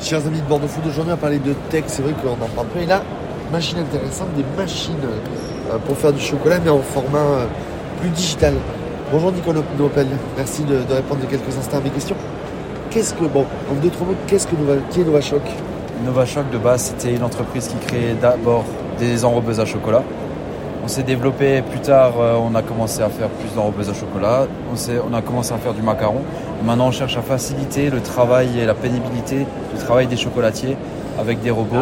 Chers amis de Bordeaux Food, aujourd'hui on va parler de tech, c'est vrai qu'on en parle peu. Et là, machine intéressante, des machines euh, pour faire du chocolat, mais en format euh, plus digital. Bonjour Nicolas Nopel, merci de, de répondre de quelques instants à mes questions. Qu'est-ce que, bon, en deux, trois mots, qu'est-ce que Nova, qui est NovaShock NovaShock de base, c'était une entreprise qui créait d'abord des enrobeuses à chocolat. On s'est développé plus tard, euh, on a commencé à faire plus d'enrobeuses à chocolat, on, s'est- on a commencé à faire du macaron. Maintenant, on cherche à faciliter le travail et la pénibilité du travail des chocolatiers avec des robots.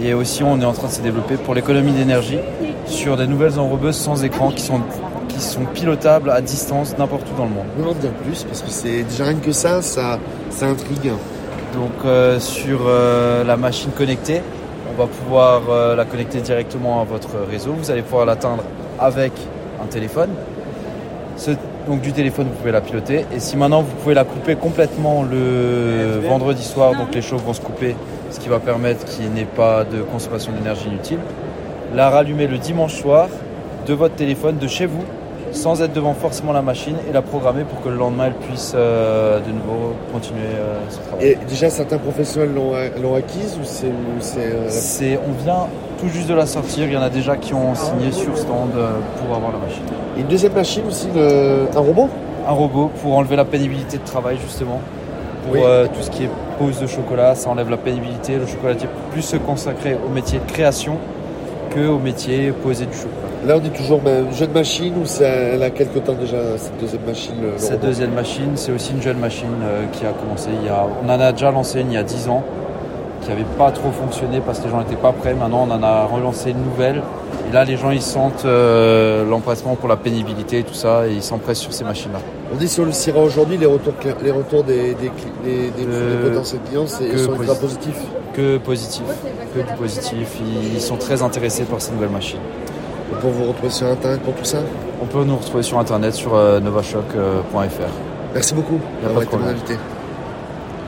Et aussi, on est en train de se développer pour l'économie d'énergie sur des nouvelles enrobeuses sans écran qui sont, qui sont pilotables à distance n'importe où dans le monde. Peux en dire plus, parce que c'est déjà rien que ça, ça, ça intrigue. Donc euh, sur euh, la machine connectée, on va pouvoir euh, la connecter directement à votre réseau. Vous allez pouvoir l'atteindre avec un téléphone. Ce- donc du téléphone, vous pouvez la piloter. Et si maintenant vous pouvez la couper complètement le vendredi soir, donc les chauffe vont se couper, ce qui va permettre qu'il n'y ait pas de consommation d'énergie inutile. La rallumer le dimanche soir de votre téléphone, de chez vous, sans être devant forcément la machine et la programmer pour que le lendemain elle puisse euh, de nouveau continuer euh, son travail. Et déjà, certains professionnels l'ont acquise ou c'est. euh, C'est, on vient tout juste de la sortir. Il y en a déjà qui ont signé sur stand pour avoir la machine. Une deuxième machine aussi, le- un robot? Un robot pour enlever la pénibilité de travail justement. Pour Oui. tout ce qui est pose de chocolat, ça enlève la pénibilité. Le chocolatier peut plus se consacrer au métier de création que au métier poser du chocolat. Là, on est toujours ben, une jeune machine ou elle a quelques temps déjà, cette deuxième machine Cette deuxième machine, c'est aussi une jeune machine euh, qui a commencé il y a. On en a déjà lancé une il y a 10 ans, qui n'avait pas trop fonctionné parce que les gens n'étaient pas prêts. Maintenant, on en a relancé une nouvelle. Et là, les gens, ils sentent euh, l'empressement pour la pénibilité et tout ça, et ils s'empressent sur ces machines-là. On dit sur le Syrah aujourd'hui, les retours, les retours des, des, des- des- Euh, potentiels clients c'est, que sont ultra positifs. Que positif, que du positif. Ils, ils sont très intéressés par ces nouvelles machines. On peut vous retrouver sur Internet pour tout ça. On peut nous retrouver sur internet sur euh, novashock.fr. Merci beaucoup d'avoir été mon invité.